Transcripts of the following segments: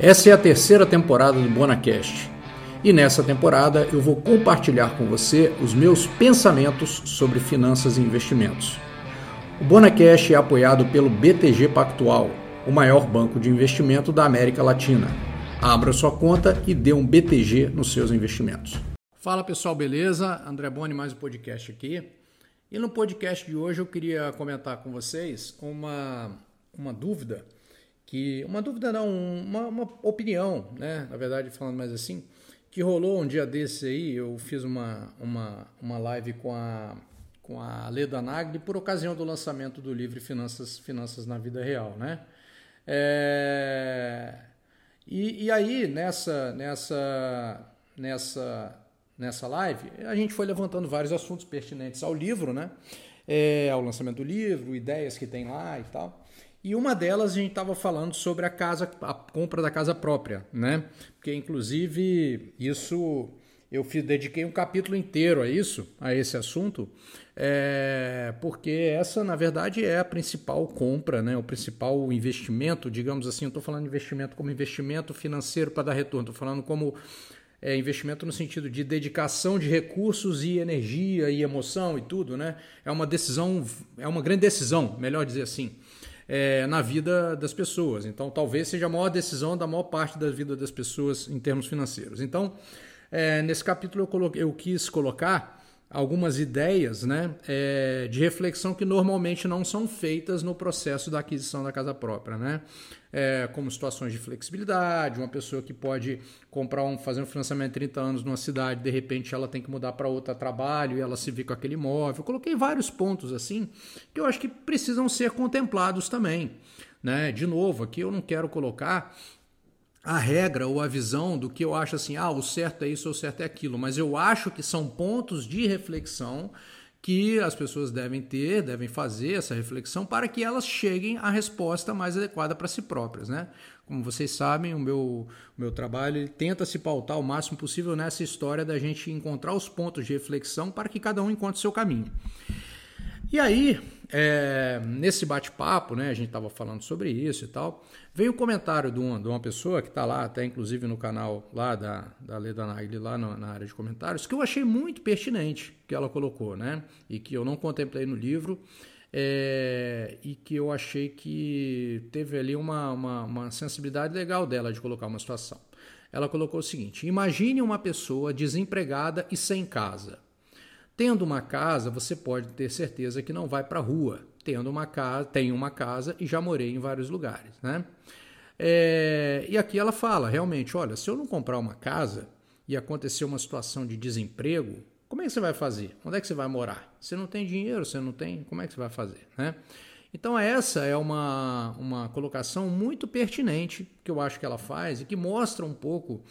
Essa é a terceira temporada do BonaCast. E nessa temporada eu vou compartilhar com você os meus pensamentos sobre finanças e investimentos. O BonaCast é apoiado pelo BTG Pactual, o maior banco de investimento da América Latina. Abra sua conta e dê um BTG nos seus investimentos. Fala pessoal, beleza? André Boni, mais um podcast aqui. E no podcast de hoje eu queria comentar com vocês uma, uma dúvida que uma dúvida não, uma, uma opinião, né? Na verdade, falando mais assim, que rolou um dia desse aí, eu fiz uma, uma, uma live com a, com a Leda Nagli por ocasião do lançamento do livro Finanças, Finanças na Vida Real, né? É, e, e aí, nessa, nessa, nessa, nessa live, a gente foi levantando vários assuntos pertinentes ao livro, né? É, ao lançamento do livro, ideias que tem lá e tal. E uma delas a gente estava falando sobre a casa, a compra da casa própria, né? Porque inclusive isso eu fiz, dediquei um capítulo inteiro a isso, a esse assunto, é, porque essa na verdade é a principal compra, né? O principal investimento, digamos assim. Eu estou falando investimento como investimento financeiro para dar retorno. Estou falando como é, investimento no sentido de dedicação de recursos e energia e emoção e tudo, né? É uma decisão, é uma grande decisão, melhor dizer assim é, na vida das pessoas. Então, talvez seja a maior decisão da maior parte da vida das pessoas em termos financeiros. Então, é, nesse capítulo eu, coloquei, eu quis colocar algumas ideias né, é, de reflexão que normalmente não são feitas no processo da aquisição da casa própria, né? É, como situações de flexibilidade, uma pessoa que pode comprar um, fazer um financiamento de 30 anos numa cidade, de repente ela tem que mudar para outra trabalho e ela se vê com aquele imóvel. Eu coloquei vários pontos assim que eu acho que precisam ser contemplados também. Né? De novo, aqui eu não quero colocar a regra ou a visão do que eu acho assim, ah, o certo é isso o certo é aquilo, mas eu acho que são pontos de reflexão que as pessoas devem ter, devem fazer essa reflexão para que elas cheguem à resposta mais adequada para si próprias, né? Como vocês sabem, o meu, o meu trabalho tenta se pautar o máximo possível nessa história da gente encontrar os pontos de reflexão para que cada um encontre seu caminho. E aí, é, nesse bate-papo, né, a gente estava falando sobre isso e tal, veio um comentário de uma, de uma pessoa que está lá, até inclusive no canal lá da, da Leda Nagli, lá na, na, área de comentários, que eu achei muito pertinente que ela colocou, né? E que eu não contemplei no livro, é, e que eu achei que teve ali uma, uma, uma sensibilidade legal dela de colocar uma situação. Ela colocou o seguinte: imagine uma pessoa desempregada e sem casa. Tendo uma casa, você pode ter certeza que não vai para a rua. Tendo uma casa, tenho uma casa e já morei em vários lugares, né? É, e aqui ela fala, realmente, olha, se eu não comprar uma casa e acontecer uma situação de desemprego, como é que você vai fazer? Onde é que você vai morar? Você não tem dinheiro, você não tem, como é que você vai fazer, né? Então essa é uma, uma colocação muito pertinente que eu acho que ela faz e que mostra um pouco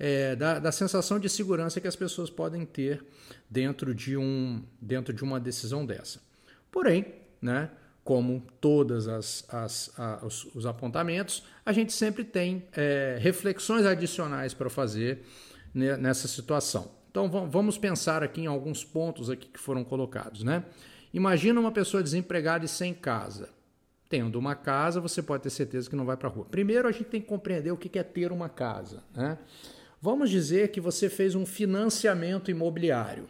é, da, da, sensação de segurança que as pessoas podem ter dentro de, um, dentro de uma decisão dessa. Porém, né, como todos os, os, apontamentos, a gente sempre tem é, reflexões adicionais para fazer nessa situação. Então vamos pensar aqui em alguns pontos aqui que foram colocados. Né? Imagina uma pessoa desempregada e sem casa. Tendo uma casa, você pode ter certeza que não vai para a rua. Primeiro, a gente tem que compreender o que é ter uma casa. Né? Vamos dizer que você fez um financiamento imobiliário.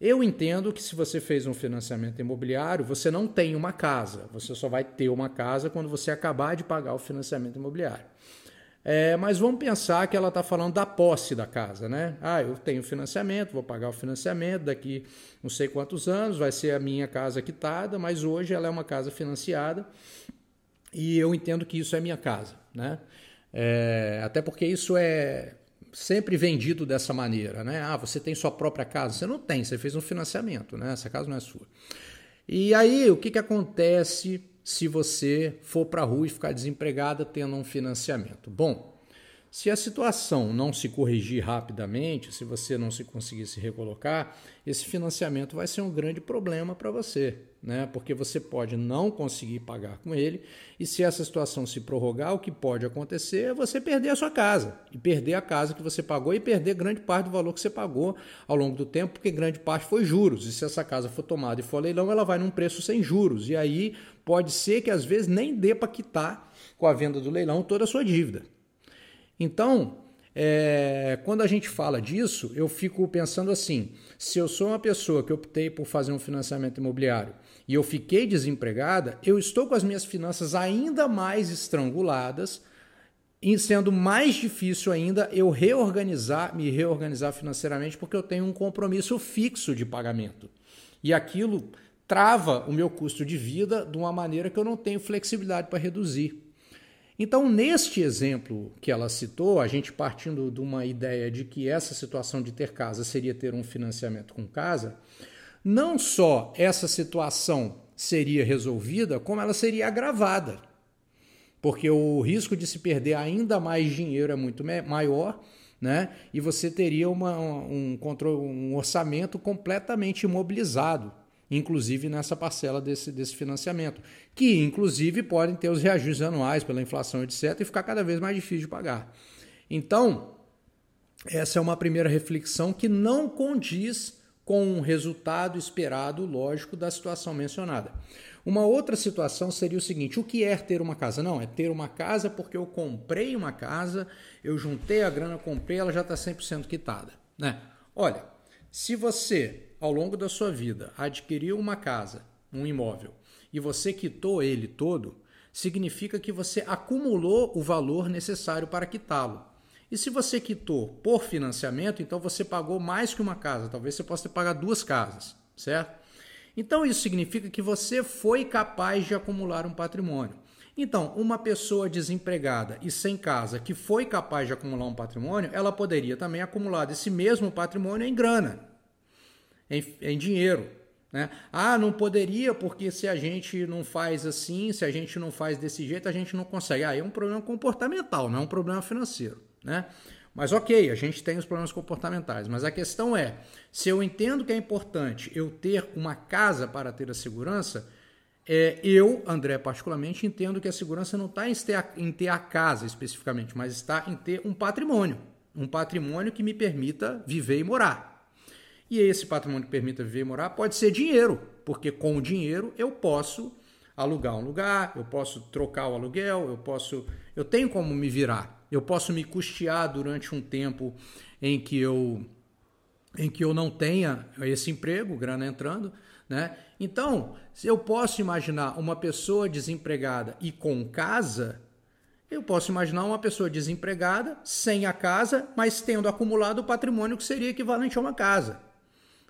Eu entendo que se você fez um financiamento imobiliário, você não tem uma casa. Você só vai ter uma casa quando você acabar de pagar o financiamento imobiliário. É, mas vamos pensar que ela está falando da posse da casa, né? Ah, eu tenho financiamento, vou pagar o financiamento daqui não sei quantos anos, vai ser a minha casa quitada, mas hoje ela é uma casa financiada e eu entendo que isso é minha casa, né? É, até porque isso é sempre vendido dessa maneira, né? Ah, você tem sua própria casa. Você não tem, você fez um financiamento, né? Essa casa não é sua. E aí, o que, que acontece se você for para a rua e ficar desempregada tendo um financiamento? Bom, se a situação não se corrigir rapidamente, se você não se conseguir se recolocar, esse financiamento vai ser um grande problema para você, né? Porque você pode não conseguir pagar com ele, e se essa situação se prorrogar, o que pode acontecer é você perder a sua casa, e perder a casa que você pagou e perder grande parte do valor que você pagou ao longo do tempo, porque grande parte foi juros. E se essa casa for tomada e for leilão, ela vai num preço sem juros. E aí pode ser que às vezes nem dê para quitar com a venda do leilão toda a sua dívida. Então, é, quando a gente fala disso, eu fico pensando assim: se eu sou uma pessoa que optei por fazer um financiamento imobiliário e eu fiquei desempregada, eu estou com as minhas finanças ainda mais estranguladas, e sendo mais difícil ainda eu reorganizar, me reorganizar financeiramente, porque eu tenho um compromisso fixo de pagamento. E aquilo trava o meu custo de vida de uma maneira que eu não tenho flexibilidade para reduzir. Então, neste exemplo que ela citou, a gente partindo de uma ideia de que essa situação de ter casa seria ter um financiamento com casa, não só essa situação seria resolvida, como ela seria agravada. Porque o risco de se perder ainda mais dinheiro é muito maior, né? E você teria uma, um, um orçamento completamente imobilizado inclusive nessa parcela desse, desse financiamento, que inclusive podem ter os reajustes anuais pela inflação, etc., e ficar cada vez mais difícil de pagar. Então, essa é uma primeira reflexão que não condiz com o resultado esperado, lógico, da situação mencionada. Uma outra situação seria o seguinte: o que é ter uma casa? Não, é ter uma casa porque eu comprei uma casa, eu juntei a grana, comprei, ela já está 100% quitada. Né? Olha, se você ao longo da sua vida, adquiriu uma casa, um imóvel, e você quitou ele todo, significa que você acumulou o valor necessário para quitá-lo. E se você quitou por financiamento, então você pagou mais que uma casa, talvez você possa ter pagado duas casas, certo? Então isso significa que você foi capaz de acumular um patrimônio. Então, uma pessoa desempregada e sem casa que foi capaz de acumular um patrimônio, ela poderia também acumular esse mesmo patrimônio em grana em, em dinheiro. Né? Ah, não poderia porque se a gente não faz assim, se a gente não faz desse jeito, a gente não consegue. Ah, é um problema comportamental, não é um problema financeiro. Né? Mas ok, a gente tem os problemas comportamentais, mas a questão é: se eu entendo que é importante eu ter uma casa para ter a segurança, é, eu, André, particularmente, entendo que a segurança não está em em ter a casa especificamente, mas está em ter um patrimônio. Um patrimônio que me permita viver e morar. E esse patrimônio que permita viver e morar pode ser dinheiro, porque com o dinheiro eu posso alugar um lugar, eu posso trocar o aluguel, eu posso, eu tenho como me virar. Eu posso me custear durante um tempo em que eu em que eu não tenha esse emprego, grana entrando, né? Então, se eu posso imaginar uma pessoa desempregada e com casa, eu posso imaginar uma pessoa desempregada, sem a casa, mas tendo acumulado o patrimônio que seria equivalente a uma casa.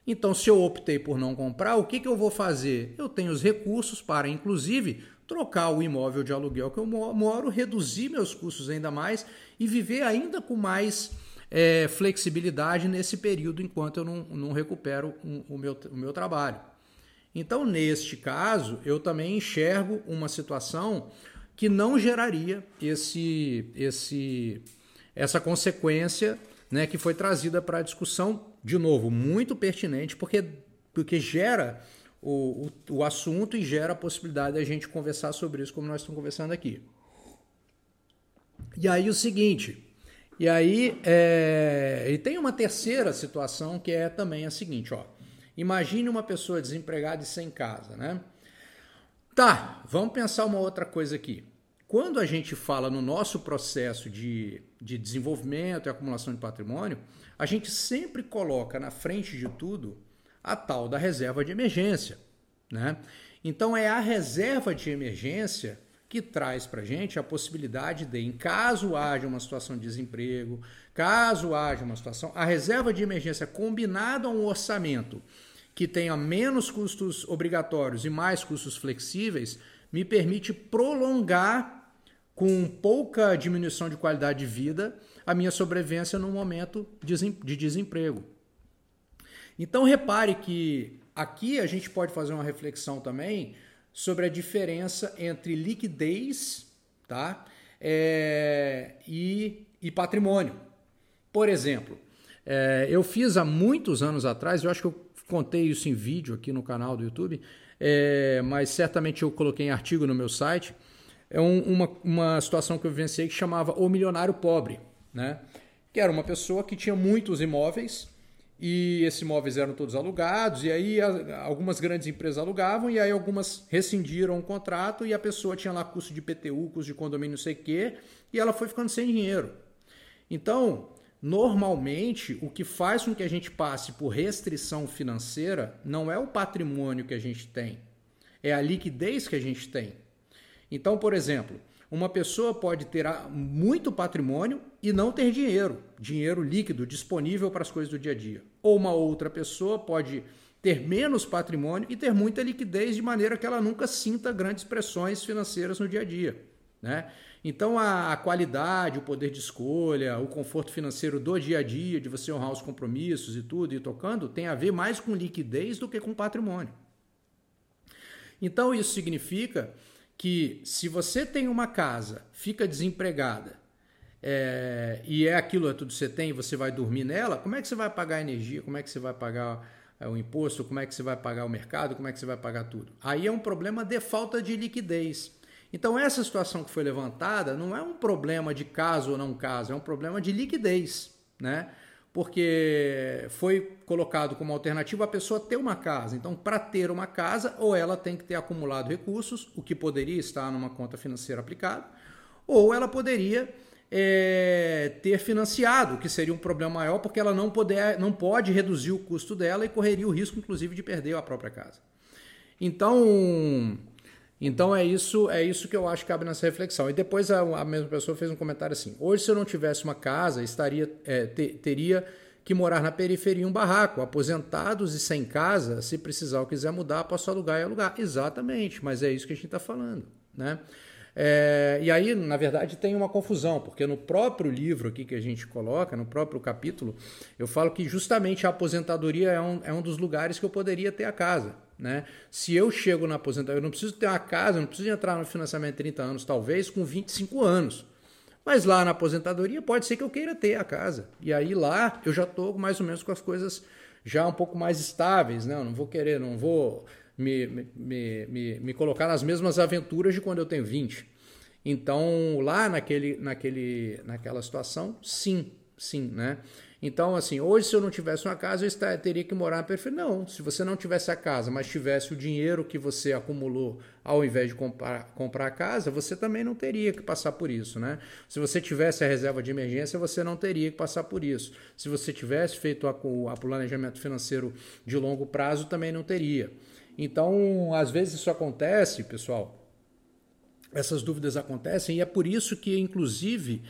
Então, se eu optei por não comprar, o que, que eu vou fazer? Eu tenho os recursos para, inclusive, trocar o imóvel de aluguel que eu moro, reduzir meus custos ainda mais e viver ainda com mais é, flexibilidade nesse período enquanto eu não, não recupero um, o, meu, o meu trabalho. Então, neste caso, eu também enxergo uma situação que não geraria esse, esse, essa consequência né, que foi trazida para a discussão de novo, muito pertinente, porque, porque gera o, o, o assunto e gera a possibilidade da gente conversar sobre isso, como nós estamos conversando aqui. E aí o seguinte, e aí é, e tem uma terceira situação que é também a seguinte, ó. Imagine uma pessoa desempregada e sem casa, né? Tá, vamos pensar uma outra coisa aqui. Quando a gente fala no nosso processo de, de desenvolvimento e acumulação de patrimônio, a gente sempre coloca na frente de tudo a tal da reserva de emergência. Né? Então é a reserva de emergência que traz para a gente a possibilidade de, em caso haja uma situação de desemprego, caso haja uma situação, a reserva de emergência combinada a um orçamento que tenha menos custos obrigatórios e mais custos flexíveis, me permite prolongar com pouca diminuição de qualidade de vida a minha sobrevivência no momento de desemprego. Então repare que aqui a gente pode fazer uma reflexão também sobre a diferença entre liquidez tá? É, e, e patrimônio. Por exemplo, é, eu fiz há muitos anos atrás, eu acho que eu contei isso em vídeo aqui no canal do YouTube, é, mas certamente eu coloquei em artigo no meu site. É um, uma, uma situação que eu vivenciei que chamava O Milionário Pobre né? Que era uma pessoa que tinha muitos imóveis e esses imóveis eram todos alugados, e aí algumas grandes empresas alugavam, e aí algumas rescindiram o contrato, e a pessoa tinha lá custo de PTU, custo de condomínio, não sei o quê, e ela foi ficando sem dinheiro. Então, normalmente, o que faz com que a gente passe por restrição financeira não é o patrimônio que a gente tem, é a liquidez que a gente tem. Então, por exemplo, uma pessoa pode ter muito patrimônio e não ter dinheiro, dinheiro líquido disponível para as coisas do dia a dia. Ou uma outra pessoa pode ter menos patrimônio e ter muita liquidez de maneira que ela nunca sinta grandes pressões financeiras no dia a dia. Né? Então a, qualidade, o poder de escolha, o conforto financeiro do dia a dia, de você honrar os compromissos e tudo, e tocando, tem a ver mais com liquidez do que com patrimônio. Então isso significa que se você tem uma casa, fica desempregada, é, e é aquilo é tudo que você tem você vai dormir nela, como é que você vai pagar a energia? Como é que você vai pagar é, o imposto? Como é que você vai pagar o mercado? Como é que você vai pagar tudo? Aí é um problema de falta de liquidez. Então, essa situação que foi levantada não é um problema de caso ou não caso, é um problema de liquidez, né? Porque foi colocado como alternativa a pessoa ter uma casa. Então, para ter uma casa, ou ela tem que ter acumulado recursos, o que poderia estar numa conta financeira aplicada, ou ela poderia é, ter financiado, o que seria um problema maior, porque ela não, poder, não pode reduzir o custo dela e correria o risco, inclusive, de perder a própria casa. Então, então é isso, é isso que eu acho que cabe nessa reflexão. E depois a, a mesma pessoa fez um comentário assim: hoje, se eu não tivesse uma casa, estaria é, te, teria que morar na periferia um barraco, aposentados e sem casa, se precisar ou quiser mudar, posso alugar e alugar. Exatamente, mas é isso que a gente está falando, né? É, e aí, na verdade, tem uma confusão, porque no próprio livro aqui que a gente coloca, no próprio capítulo, eu falo que justamente a aposentadoria é um, é um dos lugares que eu poderia ter a casa. Né? Se eu chego na aposentadoria, eu não preciso ter uma casa, eu não preciso entrar no financiamento de 30 anos, talvez com 25 anos. Mas lá na aposentadoria pode ser que eu queira ter a casa. E aí lá eu já estou mais ou menos com as coisas já um pouco mais estáveis, né? Eu não vou querer, não vou me, me, me, me colocar nas mesmas aventuras de quando eu tenho 20. Então, lá naquele, naquele, naquela situação, sim, sim, né? Então, assim, hoje se eu não tivesse uma casa, eu teria que morar na periferia. Não, se você não tivesse a casa, mas tivesse o dinheiro que você acumulou ao invés de comprar, comprar a casa, você também não teria que passar por isso, né? Se você tivesse a reserva de emergência, você não teria que passar por isso. Se você tivesse feito o planejamento financeiro de longo prazo, também não teria. Então, às vezes isso acontece, pessoal, essas dúvidas acontecem, e é por isso que, inclusive,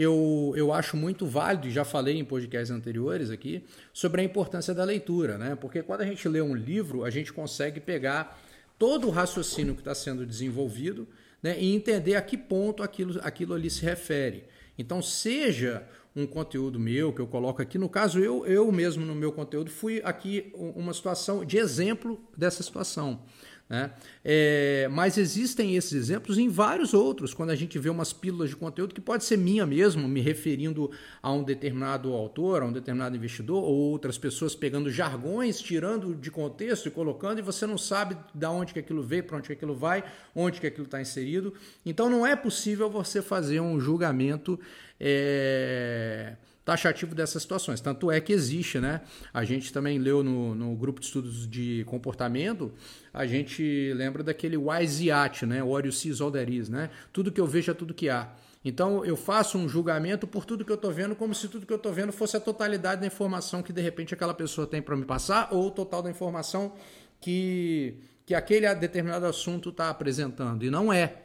eu, eu acho muito válido, e já falei em podcasts anteriores aqui, sobre a importância da leitura, né? Porque quando a gente lê um livro, a gente consegue pegar todo o raciocínio que está sendo desenvolvido né, e entender a que ponto aquilo, aquilo ali se refere. Então, seja um conteúdo meu que eu coloco aqui. No caso, eu, eu mesmo no meu conteúdo fui aqui uma situação de exemplo dessa situação. Né? É, mas existem esses exemplos em vários outros, quando a gente vê umas pílulas de conteúdo que pode ser minha mesmo, me referindo a um determinado autor, a um determinado investidor, ou outras pessoas pegando jargões, tirando de contexto e colocando, e você não sabe de onde que aquilo veio, para onde que aquilo vai, onde que aquilo está inserido. Então não é possível você fazer um julgamento. É taxativo dessas situações. Tanto é que existe, né? A gente também leu no, no grupo de estudos de comportamento, a gente lembra daquele wise yacht, né? What you see is all there is, né? Tudo que eu vejo é tudo que há. Então eu faço um julgamento por tudo que eu estou vendo, como se tudo que eu estou vendo fosse a totalidade da informação que de repente aquela pessoa tem para me passar, ou o total da informação que, que aquele determinado assunto está apresentando. E não é.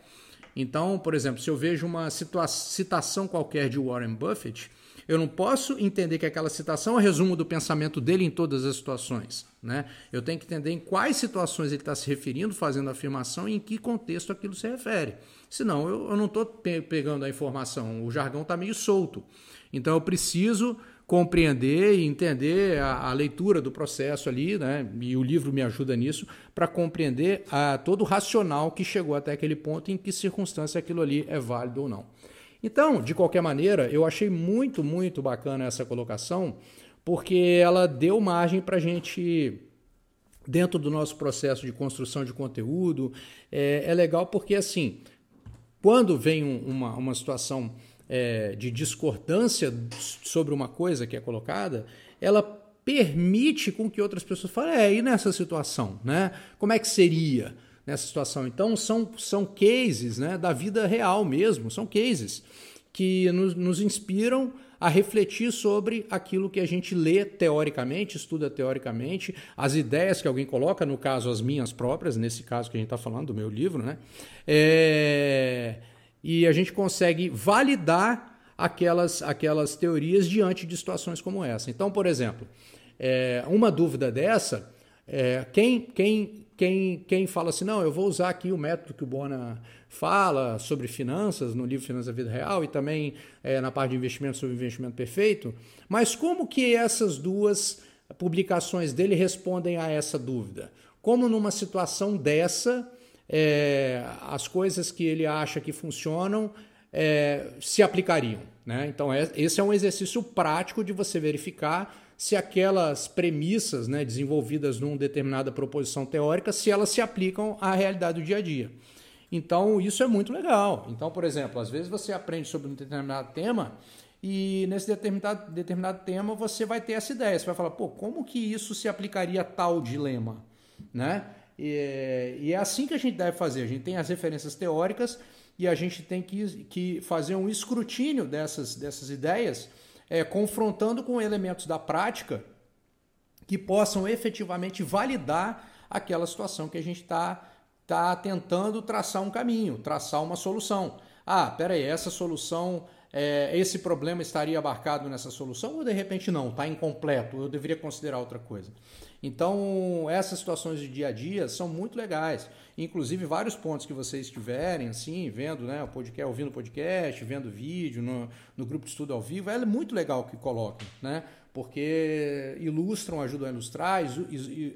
Então, por exemplo, se eu vejo uma citação qualquer de Warren Buffett, eu não posso entender que aquela citação é resumo do pensamento dele em todas as situações. Né? Eu tenho que entender em quais situações ele está se referindo, fazendo a afirmação e em que contexto aquilo se refere. Senão, eu, eu não estou pe pegando a informação, o jargão está meio solto. Então, eu preciso compreender e entender a, a, leitura do processo ali, né? e o livro me ajuda nisso, para compreender a, todo o racional que chegou até aquele ponto, em que circunstância aquilo ali é válido ou não. Então, de qualquer maneira, eu achei muito, muito bacana essa colocação, porque ela deu margem para a gente dentro do nosso processo de construção de conteúdo. É, é legal porque, assim, quando vem um, uma, uma situação é, de discordância sobre uma coisa que é colocada, ela permite com que outras pessoas falem, é, e nessa situação, né? Como é que seria? Nessa situação. Então são, são cases né, da vida real mesmo, são cases que nos, nos inspiram a refletir sobre aquilo que a gente lê teoricamente, estuda teoricamente, as ideias que alguém coloca, no caso as minhas próprias, nesse caso que a gente está falando do meu livro, né? É... E a gente consegue validar aquelas, aquelas teorias diante de situações como essa. Então, por exemplo, é, uma dúvida dessa, é, quem, quem, quem, quem fala assim, não, eu vou usar aqui o método que o Bona fala sobre finanças no livro Finanças da Vida Real e também é, na parte de investimento sobre investimento perfeito. Mas como que essas duas publicações dele respondem a essa dúvida? Como numa situação dessa, é, as coisas que ele acha que funcionam é, se aplicariam? Né? Então, é, esse é um exercício prático de você verificar se aquelas premissas né, desenvolvidas numa determinada proposição teórica, se elas se aplicam à realidade do dia a dia. Então, isso é muito legal. Então, por exemplo, às vezes você aprende sobre um determinado tema e nesse determinado, determinado tema você vai ter essa ideia. Você vai falar, pô, como que isso se aplicaria a tal dilema? Né? E, e é assim que a gente deve fazer. A gente tem as referências teóricas e a gente tem que, que fazer um escrutínio dessas, dessas ideias, é, confrontando com elementos da prática que possam efetivamente validar aquela situação que a gente está está tentando traçar um caminho, traçar uma solução. Ah, peraí, essa solução, é, esse problema estaria abarcado nessa solução ou de repente não, está incompleto, eu deveria considerar outra coisa. Então, essas situações de dia a dia são muito legais. Inclusive, vários pontos que vocês tiverem, assim, vendo né, o podcast, ouvindo o podcast, vendo vídeo no, no grupo de estudo ao vivo, é muito legal que coloquem, né? porque ilustram, ajudam a ilustrar,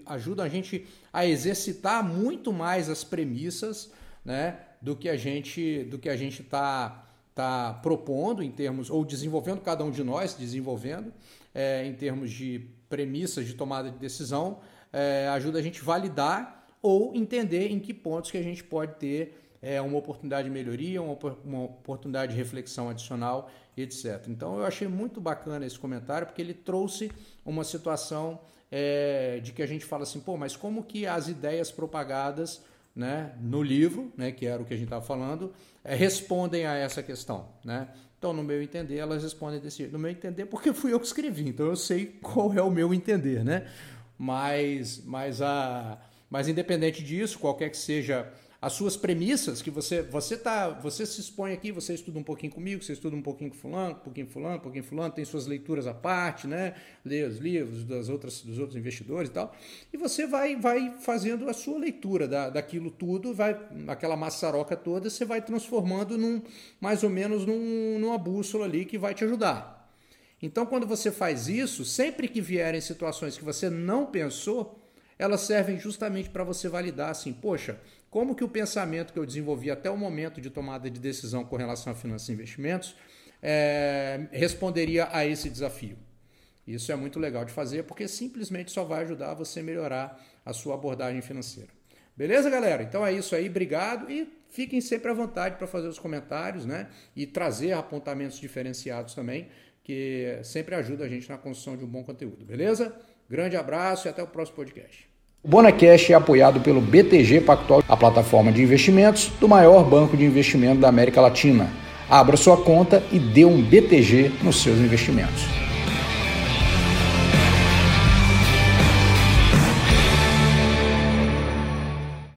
ajudam a gente a exercitar muito mais as premissas né, do que a gente do que a gente está tá propondo em termos, ou desenvolvendo, cada um de nós desenvolvendo, é, em termos de premissas de tomada de decisão, é, ajuda a gente validar ou entender em que pontos que a gente pode ter é, uma oportunidade de melhoria, uma, uma oportunidade de reflexão adicional etc. Então eu achei muito bacana esse comentário porque ele trouxe uma situação é, de que a gente fala assim, pô, mas como que as ideias propagadas né, no livro, né, que era o que a gente estava falando, é, respondem a essa questão, né? Então, no meu entender, elas respondem desse jeito. No meu entender, porque fui eu que escrevi, então eu sei qual é o meu entender, né? Mas, mas, a, mas independente disso, qualquer que seja as suas premissas que você você tá você se expõe aqui você estuda um pouquinho comigo você estuda um pouquinho com fulano um pouquinho fulano um pouquinho fulano tem suas leituras à parte né? Lê os livros das outras dos outros investidores e tal. E você vai vai fazendo a sua leitura da, daquilo tudo vai aquela maçaroca toda você vai transformando num mais ou menos num, numa bússola ali que vai te ajudar. Então quando você faz isso sempre que vierem situações que você não pensou elas servem justamente para você validar assim poxa como que o pensamento que eu desenvolvi até o momento de tomada de decisão com relação a finanças e investimentos é, responderia a esse desafio. Isso é muito legal de fazer porque simplesmente só vai ajudar você a melhorar a sua abordagem financeira. Beleza, galera? Então é isso aí, obrigado e fiquem sempre à vontade para fazer os comentários, né? E trazer apontamentos diferenciados também, que sempre ajuda a gente na construção de um bom conteúdo, beleza? Grande abraço e até o próximo podcast. O Bonacash é apoiado pelo BTG Pactual, a plataforma de investimentos do maior banco de investimento da América Latina. Abra sua conta e dê um BTG nos seus investimentos.